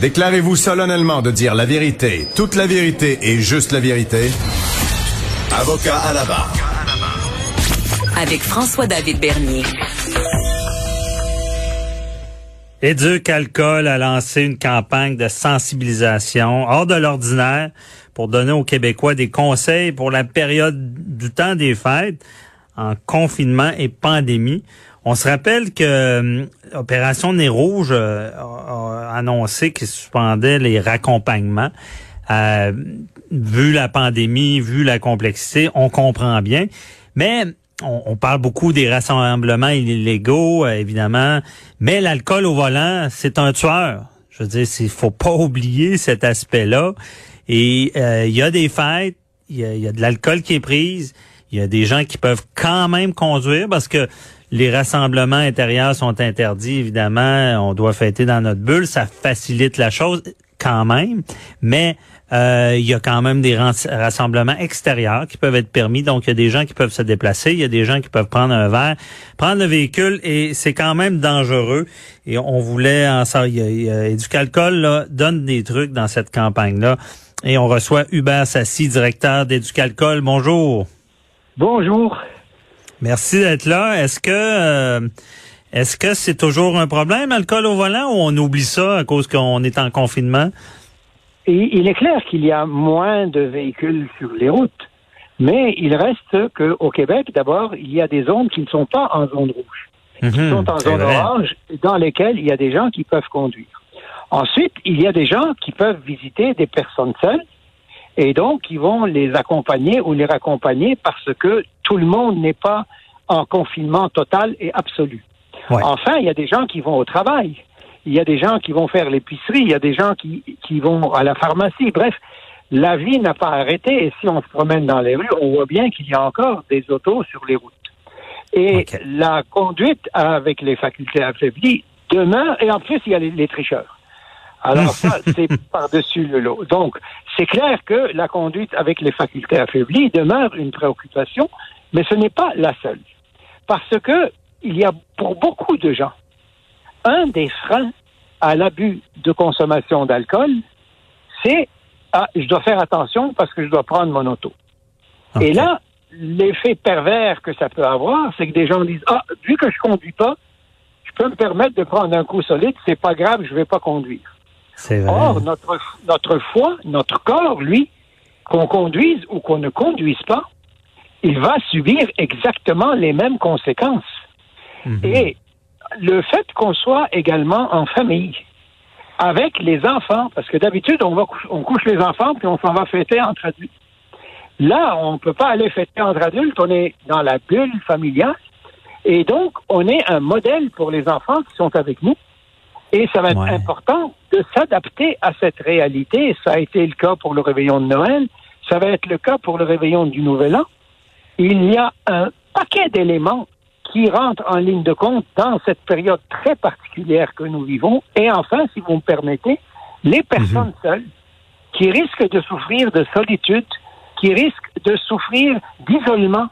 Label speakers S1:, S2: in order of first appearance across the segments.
S1: Déclarez-vous solennellement de dire la vérité, toute la vérité et juste la vérité. Avocat à la barre.
S2: Avec François-David Bernier.
S3: Éduc Alcool a lancé une campagne de sensibilisation hors de l'ordinaire pour donner aux Québécois des conseils pour la période du temps des fêtes en confinement et pandémie. On se rappelle que euh, Opération Nez Rouge euh, a, annoncé qu'il suspendait les raccompagnements. Euh, vu la pandémie, vu la complexité, on comprend bien. Mais on, parle beaucoup des rassemblements illégaux, évidemment, mais l'alcool au volant, c'est un tueur. Je veux dire, il faut pas oublier cet aspect-là. Et il y a des fêtes, il y y a de l'alcool qui est prise, il y a des gens qui peuvent quand même conduire parce que les rassemblements intérieurs sont interdits, évidemment. On doit fêter dans notre bulle. Ça facilite la chose quand même. Mais euh, il y a quand même des rassemblements extérieurs qui peuvent être permis. Donc, il y a des gens qui peuvent se déplacer. Il y a des gens qui peuvent prendre un verre, prendre le véhicule. Et c'est quand même dangereux. Et on voulait en ça. Éducalcool donne des trucs dans cette campagne-là. Et on reçoit Hubert Sassi, directeur d'Éducalcool. Bonjour.
S4: Bonjour.
S3: Merci d'être là. Est-ce que euh, est-ce que c'est toujours un problème, l'alcool au volant, ou on oublie ça à cause qu'on est en confinement?
S4: Et il est clair qu'il y a moins de véhicules sur les routes, mais il reste qu'au Québec, d'abord, il y a des zones qui ne sont pas en zone rouge, qui mhm, sont en zone orange, dans lesquelles il y a des gens qui peuvent conduire. Ensuite, il y a des gens qui peuvent visiter des personnes seules, et donc, ils vont les accompagner ou les raccompagner parce que tout le monde n'est pas en confinement total et absolu. Enfin, il y a des gens qui vont au travail. Il y a des gens qui vont faire l'épicerie. Il y a des gens qui, qui vont à la pharmacie. Bref, la vie n'a pas arrêté. Et si on se promène dans les rues, on voit bien qu'il y a encore des autos sur les routes. Et la conduite avec les facultés affaiblies demeure. Et en plus, il y a les tricheurs. Alors ça, c'est par-dessus le lot. Donc, c'est clair que la conduite avec les facultés affaiblies demeure une préoccupation, mais ce n'est pas la seule. Parce que il y a pour beaucoup de gens un des freins à l'abus de consommation d'alcool, c'est ah, je dois faire attention parce que je dois prendre mon auto. Et là, l'effet pervers que ça peut avoir, c'est que des gens disent ah vu que je conduis pas, je peux me permettre de prendre un coup solide, c'est pas grave, je vais pas conduire. Or, notre, notre foi, notre corps, lui, qu'on conduise ou qu'on ne conduise pas, il va subir exactement les mêmes conséquences. Mhm. Et le fait qu'on soit également en famille, avec les enfants, parce que d'habitude, on, va on couche les enfants puis on s'en va fêter entre adultes. Là, on ne peut pas aller fêter entre adultes, on est dans la bulle familiale. Et donc, on est un modèle pour les enfants qui sont avec nous. Et ça va être important de s'adapter à cette réalité. Ça a été le cas pour le réveillon de Noël. Ça va être le cas pour le réveillon du Nouvel An. Il y a un paquet d'éléments qui rentrent en ligne de compte dans cette période très particulière que nous vivons. Et enfin, si vous me permettez, les personnes mhm. seules qui risquent de souffrir de solitude, qui risquent de souffrir d'isolement,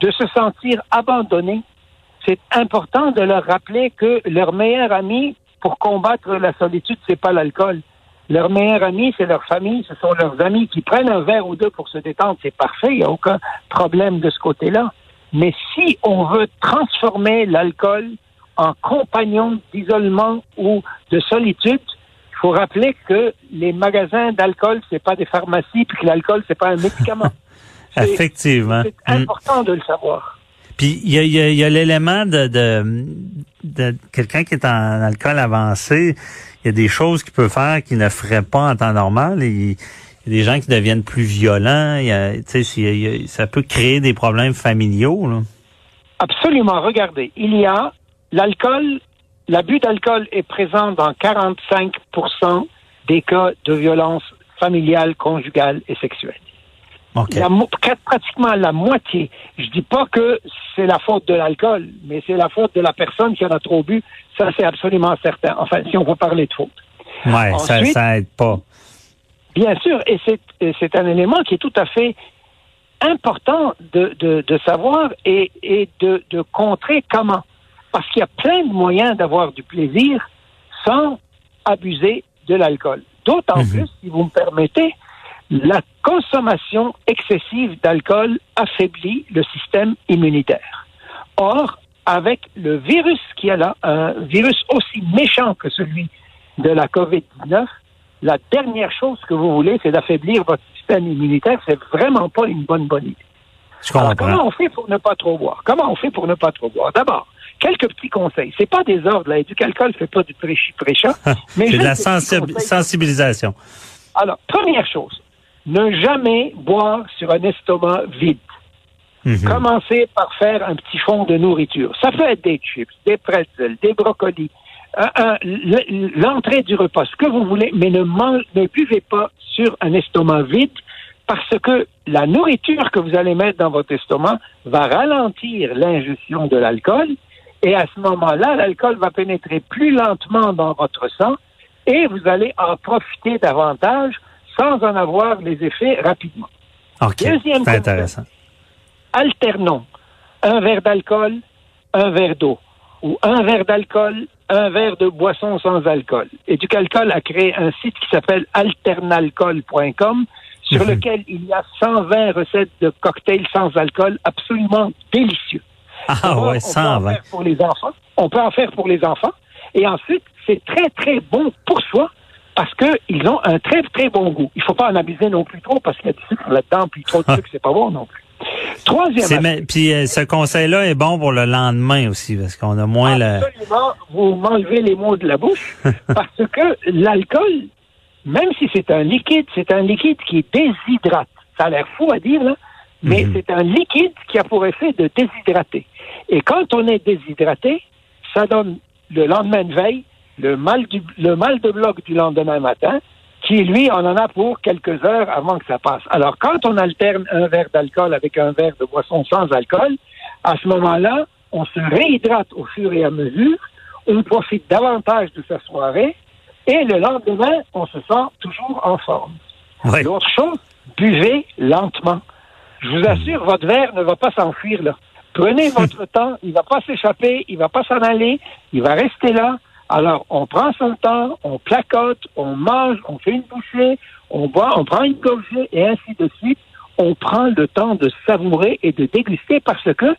S4: de se sentir abandonnées, c'est important de leur rappeler que leur meilleur ami, pour combattre la solitude, c'est pas l'alcool. Leur meilleur ami, c'est leur famille, ce sont leurs amis qui prennent un verre ou deux pour se détendre, c'est parfait, il n'y a aucun problème de ce côté-là. Mais si on veut transformer l'alcool en compagnon d'isolement ou de solitude, il faut rappeler que les magasins d'alcool, c'est pas des pharmacies, puis que l'alcool, c'est pas un médicament.
S3: Effectivement.
S4: C'est important de le savoir.
S3: Puis il y a, y a, l'élément de, de, de quelqu'un qui est en alcool avancé. Il y a des choses qu'il peut faire qu'il ne ferait pas en temps normal. il y a des gens qui deviennent plus violents. Y a, ça peut créer des problèmes familiaux. Là.
S4: Absolument. Regardez, il y a l'alcool l'abus d'alcool est présent dans 45% des cas de violence familiale, conjugale et sexuelle.
S3: OK.
S4: La pratiquement la moitié. Je dis pas que c'est la faute de l'alcool, mais c'est la faute de la personne qui en a trop bu. Ça, c'est absolument certain. Enfin, si on veut parler de faute.
S3: Ouais, ça, ça aide pas.
S4: Bien sûr, et c'est, un élément qui est tout à fait important de, de, de savoir et, et de, de contrer comment. Parce qu'il y a plein de moyens d'avoir du plaisir sans abuser de l'alcool. D'autant
S3: Mhm.
S4: plus, si vous me permettez, la consommation excessive d'alcool affaiblit le système immunitaire. Or, avec le virus qui est là, un virus aussi méchant que celui de la COVID-19, la dernière chose que vous voulez, c'est d'affaiblir votre système immunitaire. C'est vraiment pas une bonne bonne idée. Alors, comment on fait pour ne pas trop boire? Comment on fait pour ne pas trop boire? D'abord, quelques petits conseils. C'est pas des ordres, là. Du calcul fait pas du prêchi-prêcha. mais
S3: C'est de la sensibilisation.
S4: Alors, première chose, ne jamais boire sur un estomac vide.
S3: Mhm.
S4: Commencez par faire un petit fond de nourriture. Ça peut être des chips, des pretzels, des brocolis, l'entrée du repas, ce que vous voulez, mais ne, ne buvez pas sur un estomac vide parce que la nourriture que vous allez mettre dans votre estomac va ralentir l'ingestion de l'alcool et à ce moment-là, l'alcool va pénétrer plus lentement dans votre sang et vous allez en profiter davantage sans en avoir les effets rapidement. Deuxième conseil.
S3: intéressant.
S4: alternons un verre d'alcool, un verre d'eau, ou un verre d'alcool, un verre de boisson sans alcool. Et du Calcol a créé un site qui s'appelle alternalcool.com sur
S3: Mhm.
S4: lequel il y a 120 recettes de cocktails sans alcool absolument délicieux.
S3: Ah ouais,
S4: on peut en
S3: 120.
S4: faire pour les enfants. On peut en faire pour les enfants. Et ensuite, c'est très, très bon pour soi parce qu'ils ont un très, très bon goût. Il faut pas en abuser non plus trop parce qu'il y a du sucre là-dedans, puis trop de sucre, c'est pas bon non plus. Troisième
S3: Puis euh, ce conseil-là est bon pour le lendemain aussi, parce qu'on a moins le...
S4: Absolument, vous m'enlevez les mots de la bouche parce que l'alcool, même si c'est un liquide, c'est un liquide qui déshydrate. Ça a l'air fou à dire, là, mais
S3: Mhm.
S4: c'est un liquide qui a pour effet de déshydrater. Et quand on est déshydraté, ça donne le lendemain de veille le mal, du, le mal de bloc du lendemain matin, qui, lui, on en a pour quelques heures avant que ça passe. Alors, quand on alterne un verre d'alcool avec un verre de boisson sans alcool, à ce moment-là, on se réhydrate au fur et à mesure, on profite davantage de sa soirée, et le lendemain, on se sent toujours en forme.
S3: Ouais.
S4: L'autre chose, buvez lentement. Je vous assure, votre verre ne va pas s'enfuir là. Prenez votre temps, il va pas s'échapper, il va pas s'en aller, il va rester là. Alors, on prend son temps, on placote, on mange, on fait une bouchée, on boit, on prend une gorgée et ainsi de suite. On prend le temps de savourer et de déguster parce que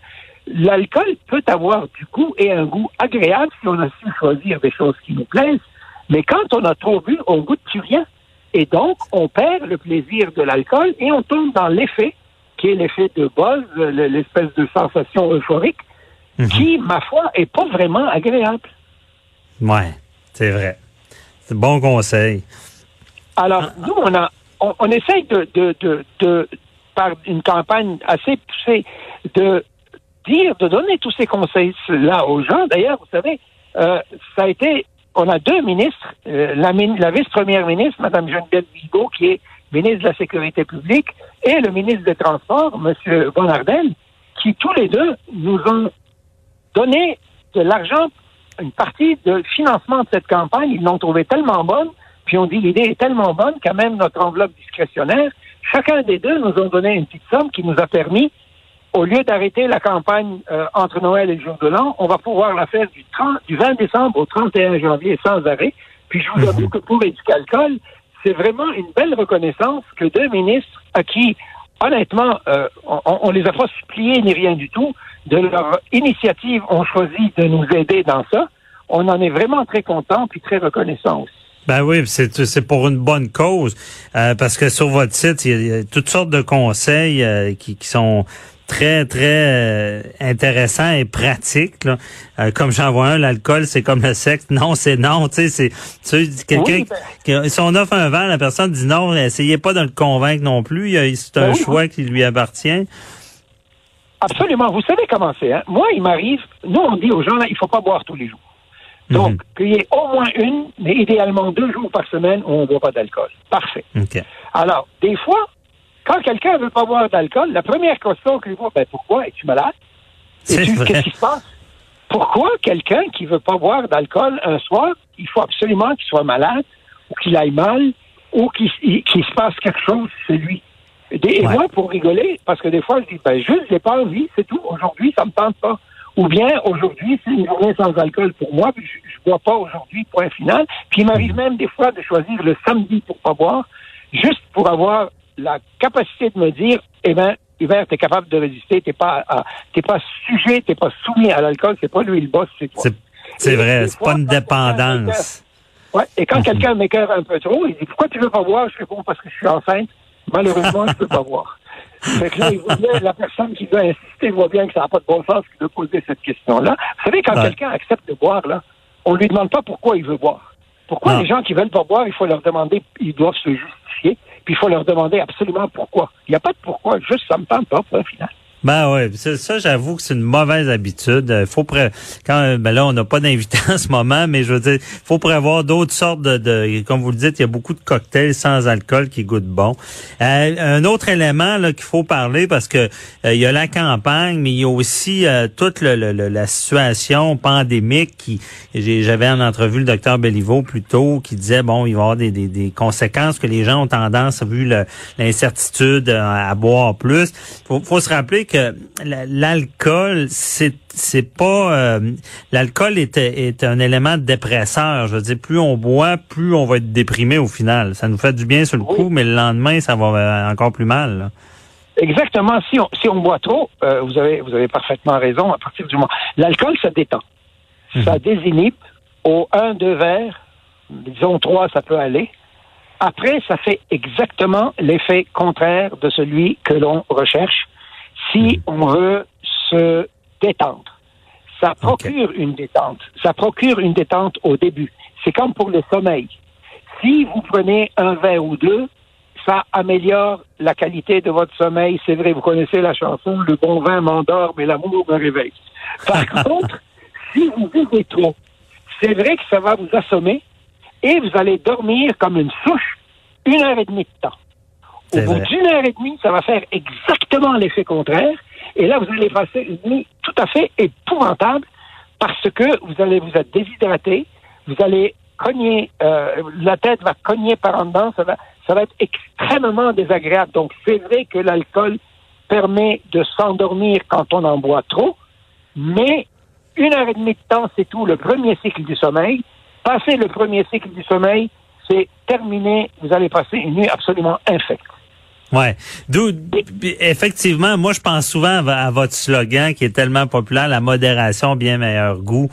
S4: l'alcool peut avoir du goût et un goût agréable si on a su choisir des choses qui nous plaisent. Mais quand on a trop bu, on goûte plus rien. Et donc, on perd le plaisir de l'alcool et on tombe dans l'effet, qui est l'effet de buzz, le- l'espèce de sensation euphorique,
S3: Mhm.
S4: qui, ma foi, est pas vraiment agréable.
S3: Ouais, c'est vrai. C'est bon conseil.
S4: Alors, nous, on a, on, on essaye de, de, de, de, par une campagne assez poussée, de dire, de donner tous ces conseils-là aux gens. D'ailleurs, vous savez, euh, ça a été, on a deux ministres, euh, la, la vice-première ministre, Mme Geneviève Bigot, qui est ministre de la Sécurité publique, et le ministre des Transports, M. Bonardel, qui tous les deux nous ont donné de l'argent, une partie de financement de cette campagne. Ils l'ont trouvé tellement bonne, puis on dit l'idée est tellement bonne qu'à même notre enveloppe discrétionnaire, chacun des deux nous ont donné une petite somme qui nous a permis, au lieu d'arrêter la campagne euh, entre Noël et le jour de l'an, on va pouvoir la faire du, 30, du 20 décembre au 31 janvier sans arrêt. Puis je vous avoue que pour Éducalcool, c'est vraiment une belle reconnaissance que deux ministres à qui, honnêtement, euh, on, on les a pas suppliés ni rien du tout, de leur initiative ont choisi de nous aider dans ça. On en est vraiment très contents puis très reconnaissants aussi.
S3: Ben oui, c'est c'est pour une bonne cause euh, parce que sur votre site il y a, toutes sortes de conseils euh, qui sont très très euh, intéressants et pratiques. Là. Euh, comme j'en vois un, l'alcool c'est comme le sexe, non c'est non. Tu sais, c'est quelqu'un
S4: Oui, ben-
S3: qui si on offre un vent, la personne dit non, essayez pas de le convaincre non plus. C'est un
S4: Ben oui,
S3: choix qui lui appartient.
S4: Absolument. Vous savez comment c'est. Hein? Moi, il m'arrive, nous, on dit aux gens, là, il faut pas boire tous les jours. Donc, qu'il y ait au moins une, mais idéalement deux jours par semaine où on ne boit pas d'alcool. Parfait.
S3: OK.
S4: Alors, des fois, quand quelqu'un ne veut pas boire d'alcool, la première question qu'il voit, ben pourquoi? Es-tu malade? Qu'est-ce qui se passe? Pourquoi quelqu'un qui veut pas boire d'alcool un soir, il faut absolument qu'il soit malade ou qu'il aille mal ou qu'il se passe quelque chose chez lui? Et
S3: Ouais.
S4: moi, pour rigoler, parce que des fois, je dis, ben, juste, j'ai pas envie, c'est tout. Aujourd'hui, ça me tente pas. Ou bien, aujourd'hui, c'est une journée sans alcool pour moi, puis je, je bois pas aujourd'hui, point final. Puis il m'arrive même des fois de choisir le samedi pour pas boire, juste pour avoir la capacité de me dire, eh ben, Hubert, t'es capable de résister, t'es pas, à- t'es pas sujet, t'es pas soumis à l'alcool, c'est pas lui le boss, c'est toi.
S3: C'est vrai, c'est pas une dépendance.
S4: Ouais, et
S3: Mhm.
S4: quand quelqu'un m'écœure un peu trop, il dit pourquoi tu veux pas boire? Je fais bon parce que je suis enceinte. Malheureusement, je peux pas boire. Fait que là, il voit bien, la personne qui veut insister voit bien que ça n'a pas de bon sens de poser cette question-là. Vous savez, quand
S3: Ouais.
S4: quelqu'un accepte de boire, là, on lui demande pas pourquoi il veut boire. Pourquoi
S3: Non.
S4: les gens qui veulent pas boire, il faut leur demander, ils doivent se justifier, puis il faut leur demander absolument pourquoi. Il n'y a pas de pourquoi, juste ça me tente pas, point final.
S3: Ben ouais, ça, ça, j'avoue que c'est une mauvaise habitude. Euh, Faut pré- quand ben là on n'a pas d'invité en ce moment, mais je veux dire, faut prévoir d'autres sortes de, de comme vous le dites, il y a beaucoup de cocktails sans alcool qui goûtent bon. Euh, un autre élément là qu'il faut parler parce que euh, il y a la campagne, mais il y a aussi euh, toute le- le- la situation pandémique qui j'avais en entrevue le docteur Belliveau plus tôt qui disait bon, il va y avoir des, des, des conséquences que les gens ont tendance vu l'incertitude euh, à boire plus. Faut, faut se rappeler que la- l'alcool, c'est c'est pas euh, l'alcool est, est un élément dépresseur. Je veux dire, plus on boit, plus on va être déprimé au final. Ça nous fait du bien sur le coup, mais le lendemain, ça va euh, encore plus mal. là.
S4: Exactement. Si on, si on boit trop, euh, vous avez vous avez parfaitement raison. À partir du moment, l'alcool ça détend, ça désinhibe. Au 1, 2 verres, disons 3, ça peut aller. Après, ça fait exactement l'effet contraire de celui que l'on recherche si on veut se détendre. Ça procure une détente. Ça procure une détente au début. C'est comme pour le sommeil. Si vous prenez un verre ou deux, ça améliore la qualité de votre sommeil. C'est vrai, vous connaissez la chanson Le bon vin m'endort, mais l'amour me réveille. Par contre, si vous buvez trop, c'est vrai que ça va vous assommer et vous allez dormir comme une souche une heure et demie de temps. Au bout d'une heure et demie, ça va faire exactement l'effet contraire. Et là, vous allez passer une nuit tout à fait épouvantable parce que vous allez vous être déshydraté, vous allez cogner, euh, la tête va cogner par en dedans, ça va, ça va être extrêmement désagréable. Donc, c'est vrai que l'alcool permet de s'endormir quand on en boit trop, mais une heure et demie de temps, c'est tout, le premier cycle du sommeil. Passer le premier cycle du sommeil, c'est terminé, vous allez passer une nuit absolument infecte.
S3: Ouais. D'où, effectivement, moi, je pense souvent à, à votre slogan qui est tellement populaire, la modération, bien meilleur goût.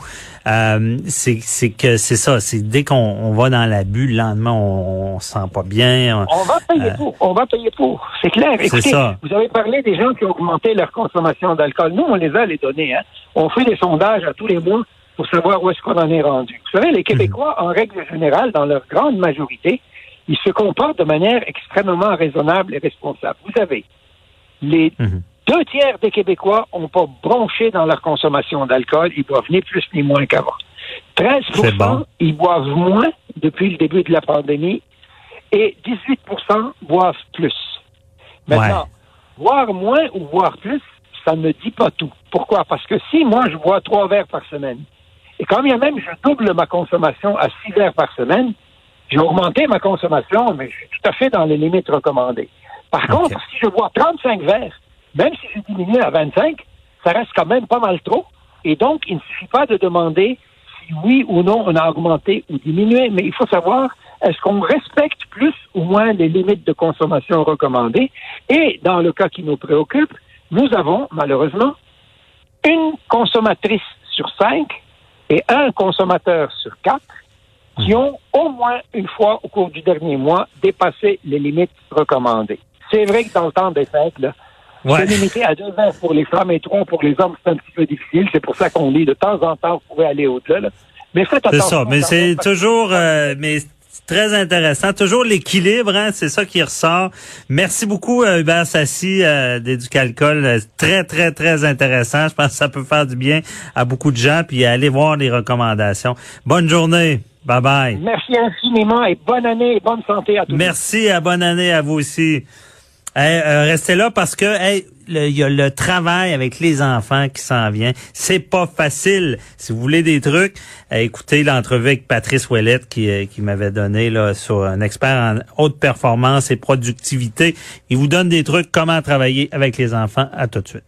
S3: Euh, c'est, c'est que c'est ça. C'est dès qu'on on va dans l'abus, le lendemain, on, on se sent pas bien.
S4: On va payer
S3: Euh,
S4: pour. On va payer pour. C'est clair.
S3: C'est
S4: Écoutez,
S3: ça.
S4: vous avez parlé des gens qui ont augmenté leur consommation d'alcool. Nous, on les a les données. Hein. On fait des sondages à tous les mois pour savoir où est-ce qu'on en est rendu. Vous savez, les Québécois, en règle générale, dans leur grande majorité, ils se comportent de manière extrêmement raisonnable et responsable. Vous avez les
S3: Mhm.
S4: deux tiers des Québécois n'ont pas bronché dans leur consommation d'alcool. Ils boivent ni plus ni moins qu'avant. 13
S3: C'est bon.
S4: ils boivent moins depuis le début de la pandémie et 18% boivent plus. Maintenant, boire moins ou boire plus, ça ne dit pas tout. Pourquoi? Parce que si moi, je bois trois verres par semaine, et quand bien même je double ma consommation à six verres par semaine, j'ai augmenté ma consommation, mais je suis tout à fait dans les limites recommandées. Par contre, si je bois 35 verres, même si je diminue à 25, ça reste quand même pas mal trop. Et donc, il ne suffit pas de demander si oui ou non on a augmenté ou diminué, mais il faut savoir est-ce qu'on respecte plus ou moins les limites de consommation recommandées? Et dans le cas qui nous préoccupe, nous avons malheureusement une consommatrice sur cinq et un consommateur sur quatre qui ont au moins une fois au cours du dernier mois dépassé les limites recommandées. C'est vrai que dans le temps des fêtes, là,
S3: Ouais.
S4: c'est limité à deux verres pour les femmes et trois pour les hommes, c'est un petit peu difficile. C'est pour ça qu'on dit de temps en temps, vous pouvez aller au-delà. là. Mais faites
S3: C'est
S4: attention.
S3: ça. Mais
S4: quand
S3: c'est toujours, euh, mais Très intéressant. Toujours l'équilibre, hein, c'est ça qui ressort. Merci beaucoup, euh, Hubert Sassi euh, d'Éducalcool. Très, très, très intéressant. Je pense que ça peut faire du bien à beaucoup de gens, puis aller voir les recommandations. Bonne journée. Bye bye.
S4: Merci infiniment et bonne année et bonne santé à tous.
S3: Merci et bonne année à vous aussi. Euh, restez là parce que il y a le travail avec les enfants qui s'en vient. C'est pas facile. Si vous voulez des trucs, écoutez l'entrevue avec Patrice Ouellette qui, euh, qui m'avait donné là sur un expert en haute performance et productivité. Il vous donne des trucs comment travailler avec les enfants. À tout de suite.